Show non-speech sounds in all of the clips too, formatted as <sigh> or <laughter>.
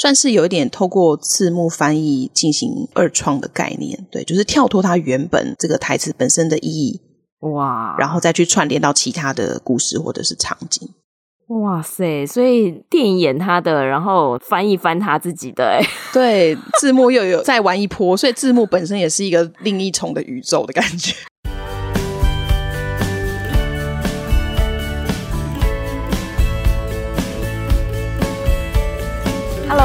算是有一点透过字幕翻译进行二创的概念，对，就是跳脱它原本这个台词本身的意义，哇，然后再去串联到其他的故事或者是场景。哇塞！所以电影演他的，然后翻译翻他自己的，哎，<laughs> 对，字幕又有再玩一波，所以字幕本身也是一个另一重的宇宙的感觉。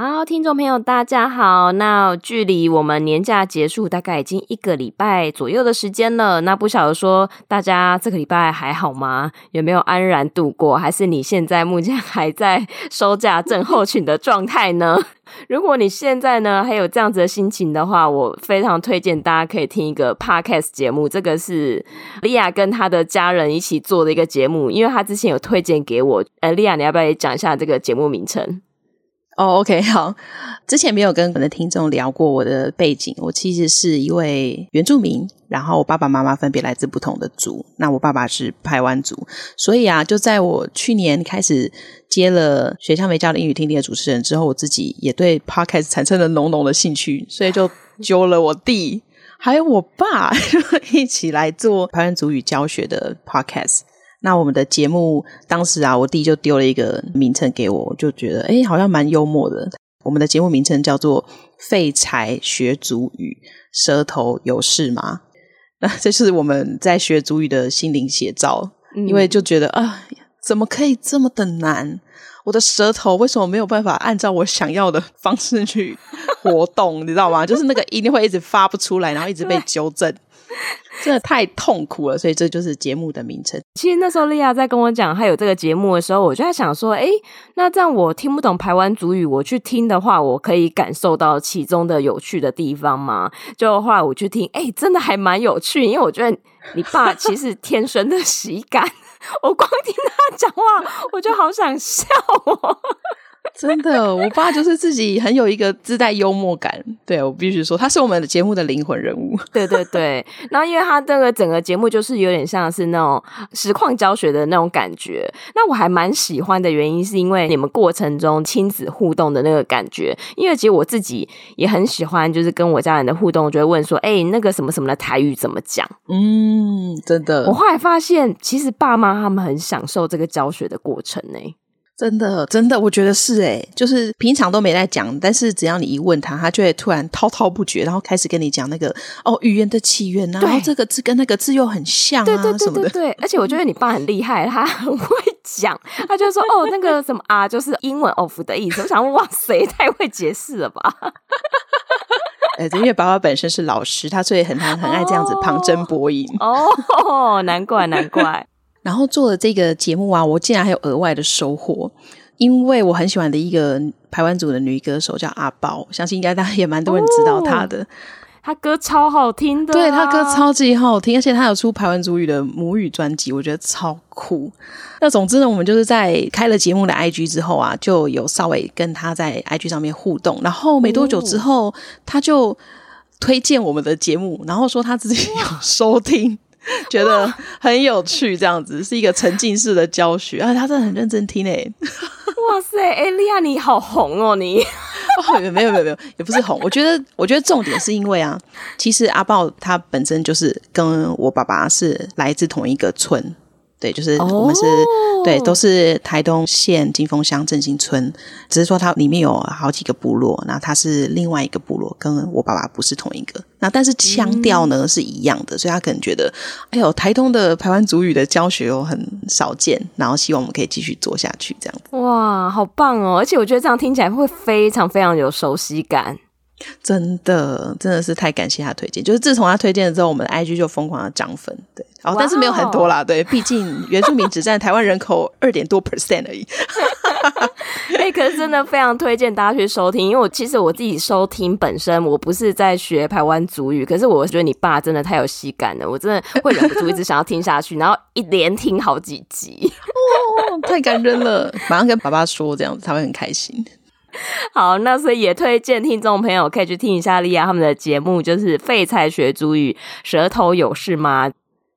好，听众朋友，大家好。那距离我们年假结束大概已经一个礼拜左右的时间了。那不晓得说大家这个礼拜还好吗？有没有安然度过？还是你现在目前 <laughs> 还在收假症候群的状态呢？<laughs> 如果你现在呢还有这样子的心情的话，我非常推荐大家可以听一个 podcast 节目。这个是莉亚跟她的家人一起做的一个节目，因为她之前有推荐给我。呃，莉亚，你要不要也讲一下这个节目名称？哦、oh，OK，<laughs> 好。之前没有跟我的听众聊过我的背景，我其实是一位原住民，然后我爸爸妈妈分别来自不同的族。那我爸爸是排湾族，所以啊，就在我去年开始接了学校没教的英语听力的主持人之后，我自己也对 Podcast 产生了浓浓的兴趣，所以就 <laughs> 揪了我弟还有我爸 <laughs> 一起来做排湾族语教学的 Podcast。那我们的节目当时啊，我弟就丢了一个名称给我，我就觉得哎，好像蛮幽默的。我们的节目名称叫做“废柴学族语”，舌头有事吗？<laughs> 那这是我们在学族语的心灵写照，嗯，因为就觉得啊，怎么可以这么的难？我的舌头为什么没有办法按照我想要的方式去活动？你知道吗？就是那个一定会一直发不出来，然后一直被纠正。真的太痛苦了，所以这就是节目的名称。其实那时候莉亚在跟我讲她有这个节目的时候，我就在想说，诶，那这样我听不懂台湾主语，我去听的话，我可以感受到其中的有趣的地方吗？就后来我去听，诶，真的还蛮有趣，因为我觉得你爸其实天生的喜感，我光听他讲话，我就好想笑哦。<laughs> 真的，我爸就是自己很有一个自带幽默感，对，我必须说，他是我们的节目的灵魂人物。对对对，然后因为他这个整个节目就是有点像是那种实况教学的那种感觉，那我还蛮喜欢的原因是因为你们过程中亲子互动的那个感觉，因为其实我自己也很喜欢，就是跟我家人的互动，就会问说，哎，那个什么什么的台语怎么讲？嗯，真的，我后来发现，其实爸妈他们很享受这个教学的过程呢。真的，真的，我觉得是诶，就是平常都没在讲，但是只要你一问他，他就会突然滔滔不绝，然后开始跟你讲那个哦语言的起源啊，然后这个字跟那个字又很像啊，对对对对什么的。对，而且我觉得你爸很厉害，他很会讲，他就说哦那个什么啊，就是英文 of 的意思。我想哇塞，太会解释了吧？呃，因为爸爸本身是老师，他所以很很很爱这样子旁征博引。哦，难怪难怪。然后做了这个节目啊，我竟然还有额外的收获，因为我很喜欢的一个台湾族的女歌手叫阿宝，相信应该大家也蛮多人知道她的，她歌超好听的啊，对，她歌超级好听，而且她有出排湾族语的母语专辑，我觉得超酷。那总之呢，我们就是在开了节目的 IG 之后啊，就有稍微跟她在 IG 上面互动，然后没多久之后，她就推荐我们的节目，然后说她自己有收听。<laughs> 觉得很有趣，这样子是一个沉浸式的教学啊！他真的很认真听诶、欸。<laughs> 哇塞，哎，莉亚你好红哦你！<laughs> 哦，没有没有没有，也不是红。我觉得我觉得重点是因为啊，其实阿豹他本身就是跟我爸爸是来自同一个村。对，就是我们是、oh. 对，都是台东县金峰乡正兴村，只是说它里面有好几个部落，那它是另外一个部落，跟我爸爸不是同一个。那但是腔调呢、嗯、是一样的，所以他可能觉得，哎呦，台东的台湾族语的教学哦很少见，然后希望我们可以继续做下去这样子。哇，好棒哦！而且我觉得这样听起来会非常非常有熟悉感。真的，真的是太感谢他推荐。就是自从他推荐了之后，我们的 IG 就疯狂的涨粉，对，然后但是没有很多啦，对，毕竟原住民只占台湾人口二点多 percent 而已。<laughs> <laughs> 哎、欸，可是真的非常推荐大家去收听，因为我其实我自己收听本身我不是在学台湾族语，可是我觉得你爸真的太有喜感了，我真的会忍不住一直想要听下去，然后一连听好几集，哦，太感人了，马上跟爸爸说这样子他会很开心。<laughs> 好，那所以也推荐听众朋友可以去听一下莉亚他们的节目，就是废柴学族语，舌头有事吗？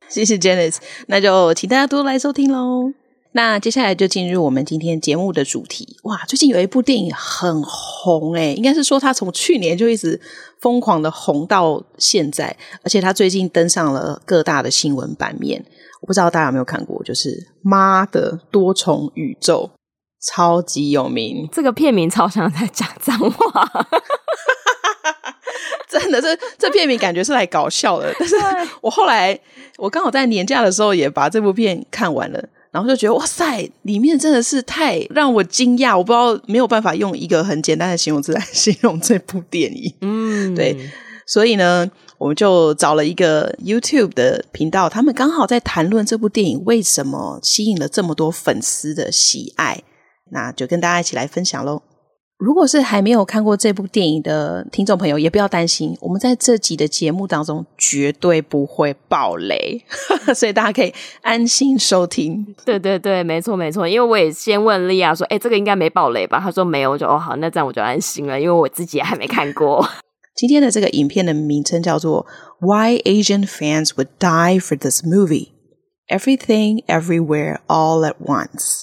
谢谢 Janice，那就请大家多多来收听喽。那接下来就进入我们今天节目的主题。哇，最近有一部电影很红诶，应该是说它从去年就一直疯狂的红到现在，而且它最近登上了各大的新闻版面。我不知道大家有没有看过，就是《妈的多重宇宙》，超级有名。这个片名超像在讲脏话。<laughs> 真的，这这片名感觉是来搞笑的，<laughs> 但是我后来我刚好在年假的时候也把这部片看完了，然后就觉得哇塞，里面真的是太让我惊讶，我不知道没有办法用一个很简单的形容词来形容这部电影。嗯，对，所以呢，我们就找了一个 YouTube 的频道，他们刚好在谈论这部电影为什么吸引了这么多粉丝的喜爱，那就跟大家一起来分享喽。如果是还没有看过这部电影的听众朋友，也不要担心，我们在这集的节目当中绝对不会爆雷，<laughs> 所以大家可以安心收听。对对对，没错没错，因为我也先问莉亚说：“哎，这个应该没爆雷吧？”他说没有，我就哦好，那这样我就安心了，因为我自己也还没看过。<laughs> 今天的这个影片的名称叫做 “Why Asian Fans Would Die for This Movie: Everything Everywhere All at Once”。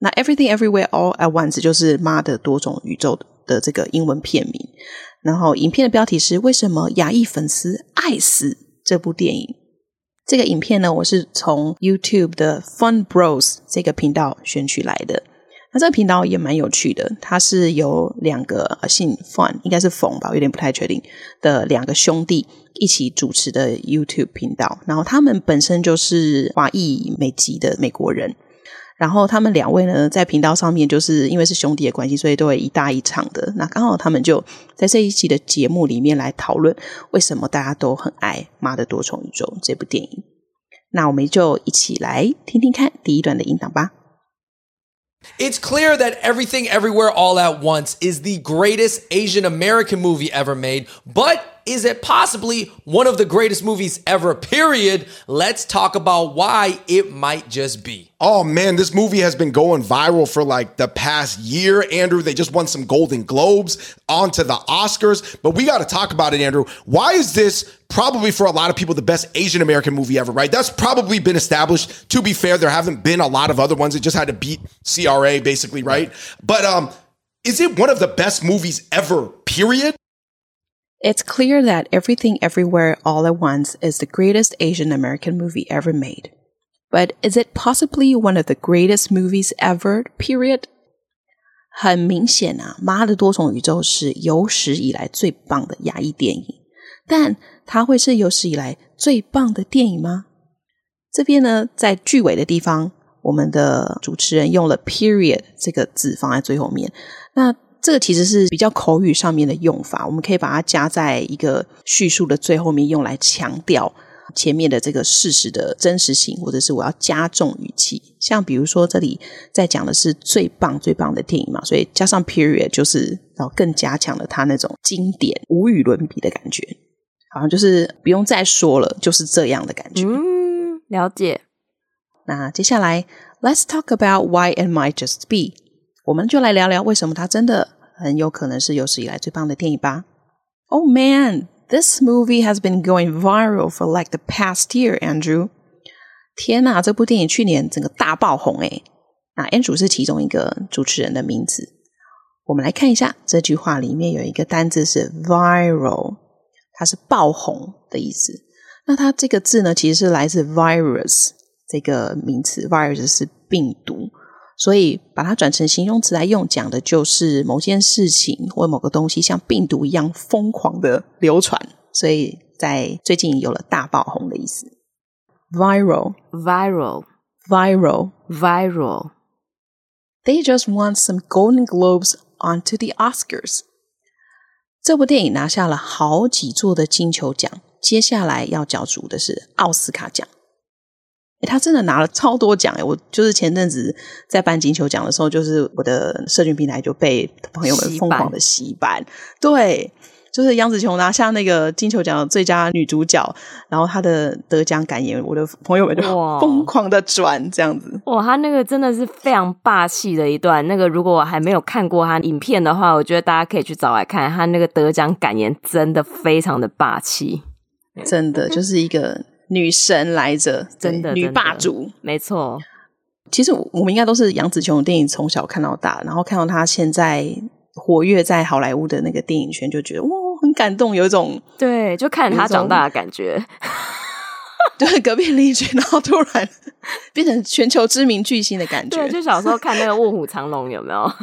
那 Everything Everywhere All at Once 就是妈的多种宇宙的这个英文片名，然后影片的标题是为什么亚裔粉丝爱死这部电影？这个影片呢，我是从 YouTube 的 Fun Bros 这个频道选取来的。那这个频道也蛮有趣的，它是由两个姓 Fun，应该是冯吧，有点不太确定的两个兄弟一起主持的 YouTube 频道。然后他们本身就是华裔美籍的美国人。然后他们两位呢，在频道上面，就是因为是兄弟的关系，所以都会一搭一唱的。那刚好他们就在这一期的节目里面来讨论，为什么大家都很爱《妈的多重宇宙》这部电影。那我们就一起来听听看第一段的音档吧。It's clear that Everything Everywhere All at Once is the greatest Asian American movie ever made, but is it possibly one of the greatest movies ever, period? Let's talk about why it might just be. Oh man, this movie has been going viral for like the past year, Andrew. They just won some Golden Globes, onto the Oscars. But we got to talk about it, Andrew. Why is this probably for a lot of people the best Asian American movie ever, right? That's probably been established. To be fair, there haven't been a lot of other ones. It just had to beat CRA, basically, right? But um, is it one of the best movies ever, period? It's clear that Everything Everywhere All at Once is the greatest Asian American movie ever made. But is it possibly one of the greatest movies ever? Period. 很明显啊，《妈的多重宇宙》是有史以来最棒的亚裔电影，但它会是有史以来最棒的电影吗？这边呢，在句尾的地方，我们的主持人用了 “period” 这个字放在最后面。那 这个其实是比较口语上面的用法，我们可以把它加在一个叙述的最后面，用来强调。前面的这个事实的真实性，或者是我要加重语气，像比如说这里在讲的是最棒最棒的电影嘛，所以加上 period 就是然后更加强了它那种经典无与伦比的感觉，好像就是不用再说了，就是这样的感觉。嗯，了解。那接下来，Let's talk about why it might just be，我们就来聊聊为什么它真的很有可能是有史以来最棒的电影吧。Oh man！This movie has been going viral for like the past year, Andrew. 天哪，这部电影去年整个大爆红诶。那 Andrew 是其中一个主持人的名字。我们来看一下这句话里面有一个单字是 viral，它是爆红的意思。那它这个字呢，其实是来自 virus 这个名词，virus 是病毒。所以把它转成形容词来用，讲的就是某件事情或某个东西像病毒一样疯狂的流传，所以在最近有了大爆红的意思。Viral，viral，viral，viral。They just won some Golden Globes onto the Oscars。这部电影拿下了好几座的金球奖，接下来要角逐的是奥斯卡奖。诶，他真的拿了超多奖诶，我就是前阵子在颁金球奖的时候，就是我的社群平台就被朋友们疯狂的洗版，对。就是杨紫琼拿下那个金球奖的最佳女主角，然后她的得奖感言，我的朋友们就疯狂的转这样子。哇，她那个真的是非常霸气的一段。那个如果我还没有看过她影片的话，我觉得大家可以去找来看。她那个得奖感言真的非常的霸气，真的就是一个女神来着，真的女霸主，没错。其实我们应该都是杨紫琼的电影从小看到大，然后看到她现在。活跃在好莱坞的那个电影圈，就觉得哇，很感动，有一种对，就看着她长大的感觉。<laughs> 对，隔壁邻居，然后突然变成全球知名巨星的感觉。对，就小时候看那个《卧虎藏龙》，有没有？<laughs>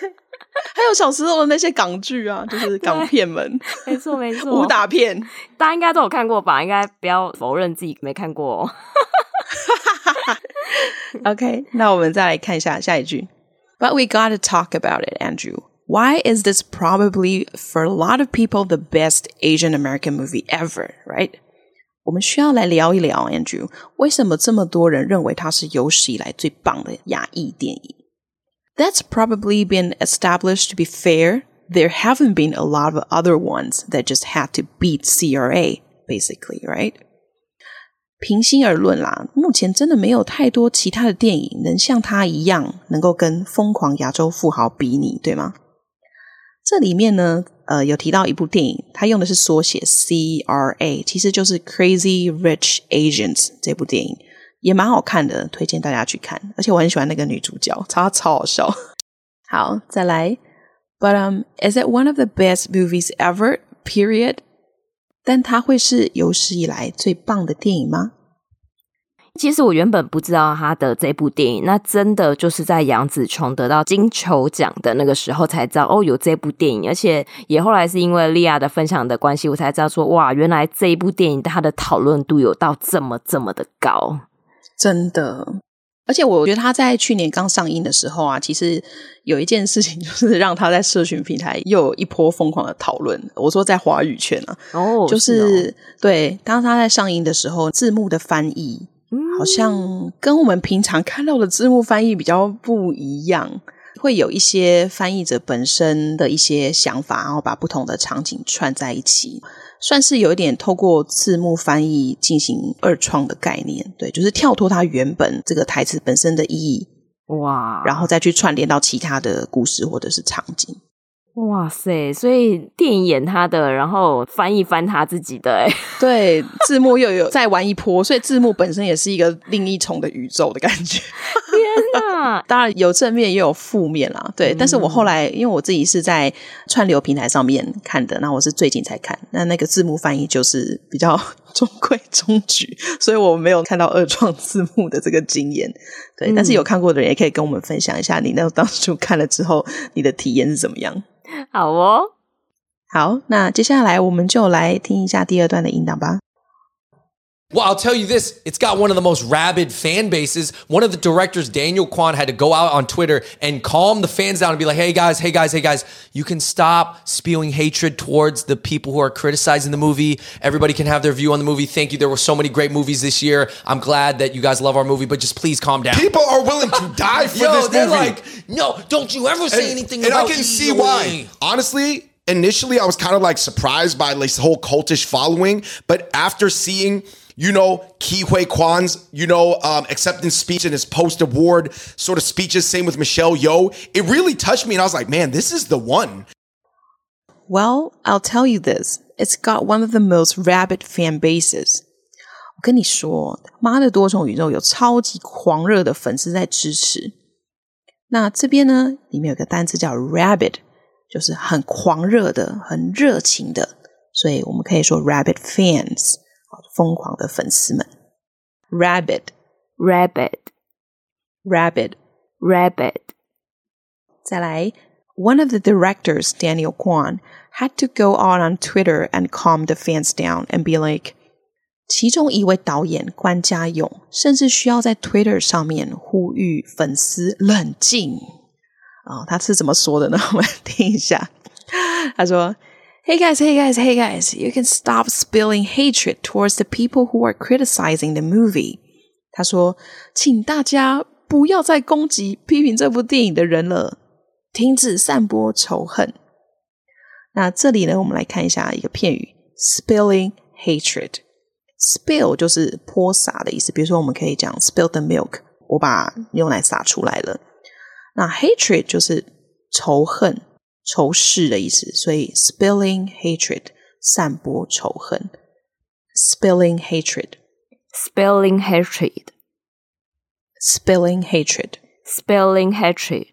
对，还有小时候的那些港剧啊，就是港片们，没错没错，武打片，大家应该都有看过吧？应该不要否认自己没看过哦。OK，那我们再来看一下下一句。But we gotta talk about it, Andrew. Why is this probably for a lot of people the best Asian American movie ever, right? 我们需要来聊一聊，Andrew，为什么这么多人认为它是有史以来最棒的亚裔电影 ？That's probably been established to be fair. There haven't been a lot of other ones that just had to beat CRA, basically, right? 平心而论啦，目前真的没有太多其他的电影能像他一样，能够跟《疯狂亚洲富豪》比拟，对吗？这里面呢，呃，有提到一部电影，它用的是缩写 CRA，其实就是 Crazy Rich Asians 这部电影， 也蛮好看的，推荐大家去看。而且我很喜欢那个女主角，她超好笑。好，再来，But um, is it one of the best movies ever? Period. 但它会是有史以来最棒的电影吗？其实我原本不知道他的这部电影，那真的就是在杨紫琼得到金球奖的那个时候才知道哦，有这部电影，而且也后来是因为莉亚的分享的关系，我才知道说哇，原来这一部电影它的讨论度有到这么这么的高，真的。而且我觉得他在去年刚上映的时候啊，其实有一件事情 <laughs> 就是让他在社群平台又有一波疯狂的讨论。我说在华语圈啊，哦，就是，是哦，对，当他在上映的时候，字幕的翻译好像跟我们平常看到的字幕翻译比较不一样，会有一些翻译者本身的一些想法，然后把不同的场景串在一起。算是有一点透过字幕翻译进行二创的概念，对，就是跳脱它原本这个台词本身的意义，哇，然后再去串联到其他的故事或者是场景。哇塞！所以电影演他的，然后翻译翻他自己的，哎，<laughs> 对，字幕又有再玩一波，所以字幕本身也是一个另一重的宇宙的感觉。天哪！<laughs> 当然有正面也有负面啦，对。嗯、但是我后来因为我自己是在串流平台上面看的，那我是最近才看，那那个字幕翻译就是比较 <laughs> 中规中矩，<laughs> 所以我没有看到二创字幕的这个经验。对，嗯、但是有看过的人也可以跟我们分享一下，你那当初看了之后，你的体验是怎么样？好哦，好，那接下来我们就来听一下第二段的音档吧。Well, I'll tell you this, it's got one of the most rabid fan bases. One of the directors, Daniel Kwan, had to go out on Twitter and calm the fans down and be like, hey guys, hey guys, hey guys, you can stop spewing hatred towards the people who are criticizing the movie. Everybody can have their view on the movie. Thank you. There were so many great movies this year. I'm glad that you guys love our movie, but just please calm down. People are willing to die for <laughs> Yo, this movie. They're like, no, don't you ever say and, anything and about I can see why. Honestly, initially I was kind of like surprised by like the whole cultish following, but after seeing you know, Ke Huy Quan's, you know, um, acceptance speech and his post award sort of speeches. Same with Michelle Yeoh. It really touched me. And I was like, man, this is the one. Well, I'll tell you this. It's got one of the most rabid fan bases. 我跟你说，妈的多重宇宙有超级狂热的粉丝在支持。那这边呢，里面有个单词叫 rabid，就是很狂热的、很热情的，所以我们可以说 rabid fans。 疯狂的粉丝们，Rabbit，Rabbit，Rabbit，Rabbit。再来，One of the directors, Daniel Kwan, had to go out on Twitter and calm the fans down and be like，其中一位导演关家勇甚至需要在 Twitter 上面呼吁粉丝冷静。哦，他是怎么说的呢？我们听一下，他说。 Hey guys, hey guys, hey guys, you can stop spilling hatred towards the people who are criticizing the movie. 他说：“请大家不要再攻击、批评这部电影的人了，停止散播仇恨。”那这里呢，我们来看一下一个片语：spilling hatred。spill 就是泼洒的意思，比如说我们可以讲 spill the milk，我把牛奶洒出来了。那 hatred 就是仇恨、仇视的意思，所以 spilling hatred 散播仇恨，spilling hatred，spilling hatred，spilling hatred，spilling hatred。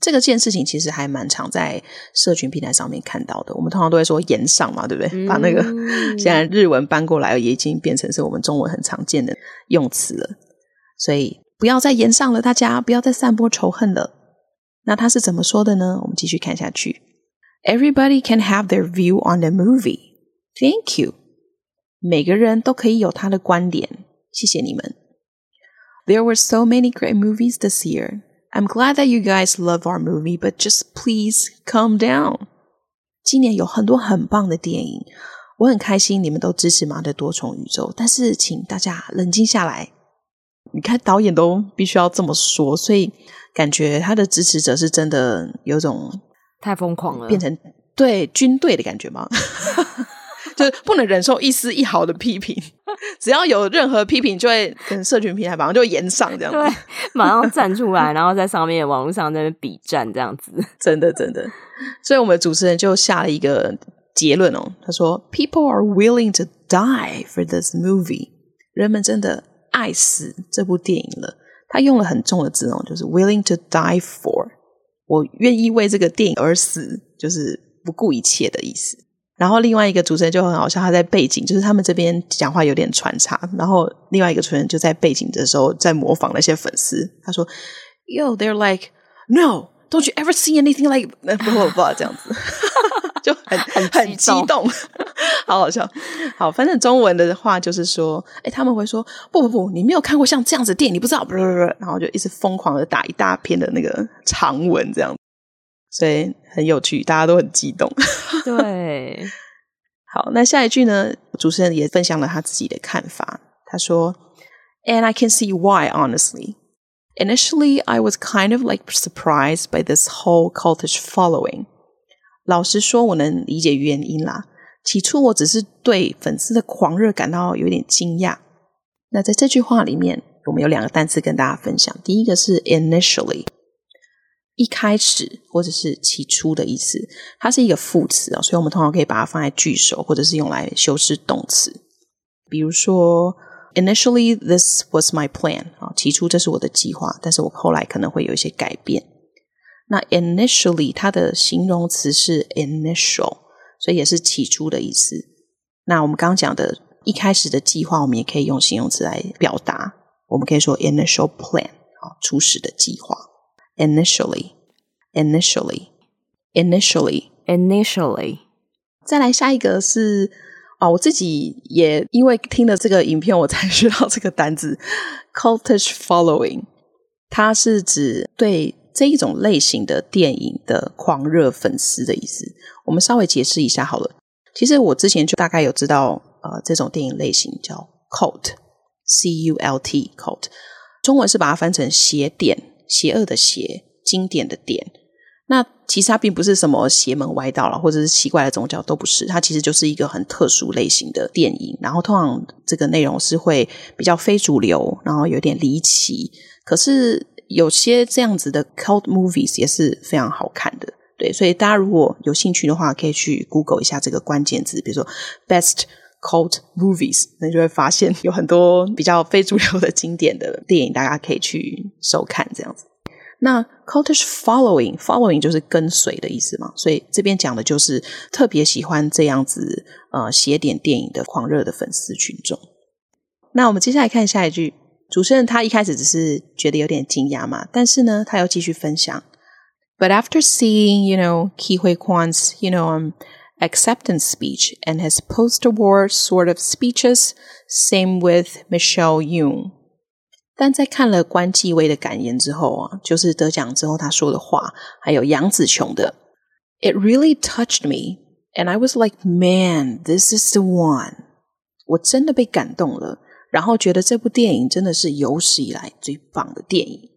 这个件事情其实还蛮常在社群平台上面看到的。我们通常都会说“言上”嘛，对不对？嗯、把那个 <laughs> 现在日文搬过来，也已经变成是我们中文很常见的用词了。所以不要再言上了，大家不要再散播仇恨了。那他是怎么说的呢？我们继续看下去。Everybody can have their view on the movie. Thank you. 每个人都可以有他的观点，谢谢你们。There were so many great movies this year. I'm glad that you guys love our movie, but just please calm down. 今年有很多很棒的电影，我很开心你们都支持《妈的多重宇宙》，但是请大家冷静下来。 你看导演都必须要这么说，所以感觉他的支持者是真的有种太疯狂了，变成对军队的感觉吗？<laughs> 就是不能忍受一丝一毫的批评，<laughs> 只要有任何批评，就会跟社群平台马上就会延上这样子，对，<laughs> 马上站出来，然后在上面网络上在那边比战这样子，真的真的。所以我们的主持人就下了一个结论哦，他说：“People are willing to die for this movie。”人们真的爱死这部电影了。他用了很重的字哦，就是 “willing to die for”，我愿意为这个电影而死，就是不顾一切的意思。然后另外一个主持人就很好笑，他在背景就是他们这边讲话有点穿插，然后另外一个主持人就在背景的时候在模仿那些粉丝，他说：“Yo, they're like, no, don't you ever see anything like…… <laughs> 不不不，这样子就 <laughs> 很很很激动，<laughs> 好好笑。好，反正中文的话就是说，哎，他们会说不不不，你没有看过像这样子的电影，你不知道，不不不，然后就一直疯狂的打一大篇的那个长文这样。”所以很有趣，大家都很激动。<laughs> 对，好，那下一句呢？主持人也分享了他自己的看法。他说：“And I can see why, honestly. Initially, I was kind of like surprised by this whole cultish following. 老实说，我能理解原因啦。起初，我只是对粉丝的狂热感到有点惊讶。那在这句话里面，我们有两个单词跟大家分享。第一个是 initially。”一开始或者是起初的意思，它是一个副词啊，所以我们通常可以把它放在句首，或者是用来修饰动词。比如说，Initially this was my plan 啊，起初这是我的计划，但是我后来可能会有一些改变。那 initially 它的形容词是 initial，所以也是起初的意思。那我们刚刚讲的一开始的计划，我们也可以用形容词来表达，我们可以说 initial plan 啊，初始的计划。Initially, initially, initially, initially。再来下一个是啊、哦，我自己也因为听了这个影片，我才知道这个单字 cultish following。它是指对这一种类型的电影的狂热粉丝的意思。我们稍微解释一下好了。其实我之前就大概有知道，呃，这种电影类型叫 cult，c u l t cult，中文是把它翻成邪典。邪恶的邪，经典的典。那其实它并不是什么邪门歪道了，或者是奇怪的宗教，都不是。它其实就是一个很特殊类型的电影。然后通常这个内容是会比较非主流，然后有点离奇。可是有些这样子的 cult movies 也是非常好看的。对，所以大家如果有兴趣的话，可以去 Google 一下这个关键字，比如说 best cult movies，那就会发现有很多比较非主流的经典的电影，大家可以去收看这样子。那 cultish following，following 就是跟随的意思嘛，所以这边讲的就是特别喜欢这样子呃写点电影的狂热的粉丝群众。那我们接下来看下一句，主持人他一开始只是觉得有点惊讶嘛，但是呢，他又继续分享。But after seeing, you know, Ke Huy Quan's, you know, um. acceptance speech and his post-war sort of speeches. Same with Michelle Yeoh. 但在看了关继威的感言之后啊，就是得奖之后他说的话，还有杨紫琼的，It really touched me, and I was like, man, this is the one. 我真的被感动了， 然后觉得这部电影真的是有史以来最棒的电影。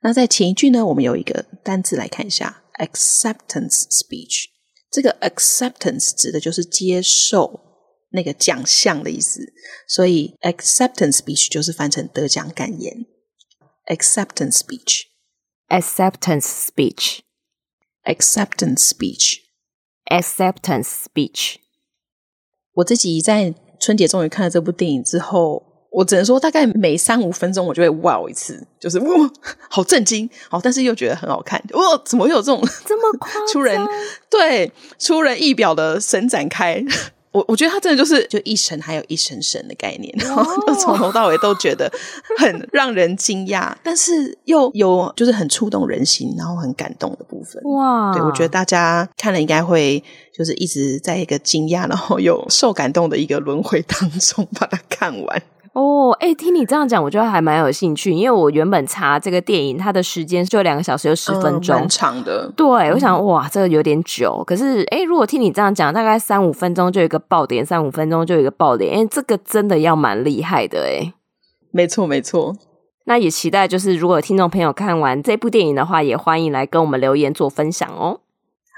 那在前一句呢，我们有一个单字来看一下，acceptance speech。这个 acceptance 指的就是接受那个奖项的意思，所以 acceptance speech 就是翻成得奖感言。acceptance speech，acceptance speech，acceptance speech，acceptance speech。我自己在春节终于看了这部电影之后，我只能说大概每三五分钟我就会哇一次，就是哇，好震惊，好，但是又觉得很好看，哇，怎么会有这种这么 <laughs> 出人对出人意表的神展开？我我觉得他真的就是就一神还有一神神的概念，然后就从头到尾都觉得很 <laughs> 让人惊讶，但是又有就是很触动人心，然后很感动的部分。哇，对，我觉得大家看了应该会就是一直在一个惊讶，然后又受感动的一个轮回当中把它看完。哦，哎，听你这样讲，我觉得还蛮有兴趣，因为我原本查这个电影，它的时间就两个小时又十分钟，蛮、嗯、长的。对，我想哇，这个有点久。可是，哎，如果听你这样讲，大概三五分钟就有一个爆点，三五分钟就有一个爆点，哎，这个真的要蛮厉害的，哎，没错没错。那也期待，就是如果听众朋友看完这部电影的话，也欢迎来跟我们留言做分享哦。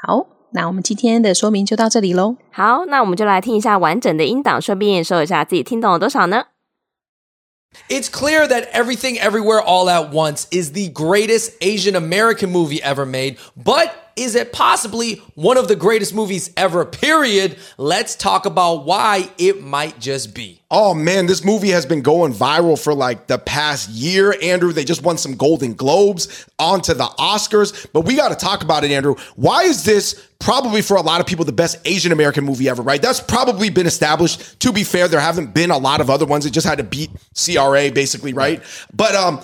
好，那我们今天的说明就到这里喽。好，那我们就来听一下完整的音档，顺便也说一下自己听懂了多少呢？It's clear that Everything Everywhere All at Once is the greatest Asian American movie ever made, but is it possibly one of the greatest movies ever, period? Let's talk about why it might just be. Oh man, this movie has been going viral for like the past year. Andrew, they just won some Golden Globes onto the Oscars, but we got to talk about it, Andrew. Why is this probably for a lot of people the best Asian American movie ever, right? That's probably been established. To be fair, there haven't been a lot of other ones. It just had to beat CRA basically, right? But um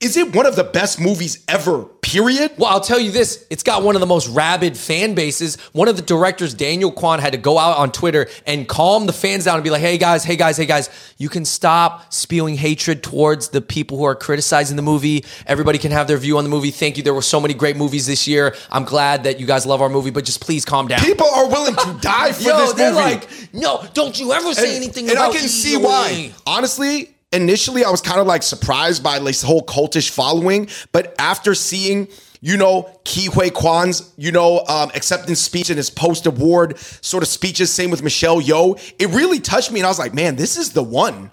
is it one of the best movies ever, period? Well, I'll tell you this it's got one of the most rabid fan bases. One of the directors, Daniel Kwan, had to go out on Twitter and calm the fans down and be like, hey guys, hey guys, hey guys, you can stop spewing hatred towards the people who are criticizing the movie. Everybody can have their view on the movie. Thank you. There were so many great movies this year. I'm glad that you guys love our movie, but just please calm down. People are willing to die for <laughs> Yo, this they're movie. like, no, don't you ever say and, anything and about I can see why. Honestly, initially I was kind of like surprised by this whole cultish following, but after seeing you know, Ke Huy Quan's, you know, um, acceptance speech and his post award sort of speeches, same with Michelle Yeoh. It really touched me. And I was like, man, this is the one.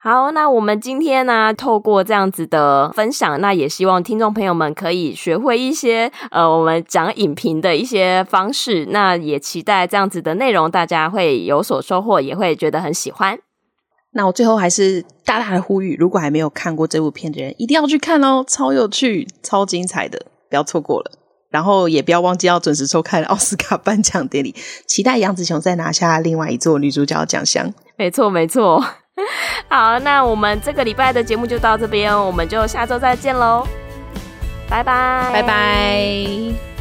好，那我们今天呢，透过这样子的分享，那也希望听众朋友们可以学会一些呃，我们讲影评的一些方式。那也期待这样子的内容，大家会有所收获，也会觉得很喜欢。 那我最后还是大大的呼吁，如果还没有看过这部片的人，一定要去看哦，超有趣、超精彩的，不要错过了。然后也不要忘记要准时收看奥斯卡颁奖典礼，期待杨紫琼再拿下另外一座女主角奖项。没错，没错。<laughs> 好，那我们这个礼拜的节目就到这边，我们就下周再见喽，拜拜，拜拜。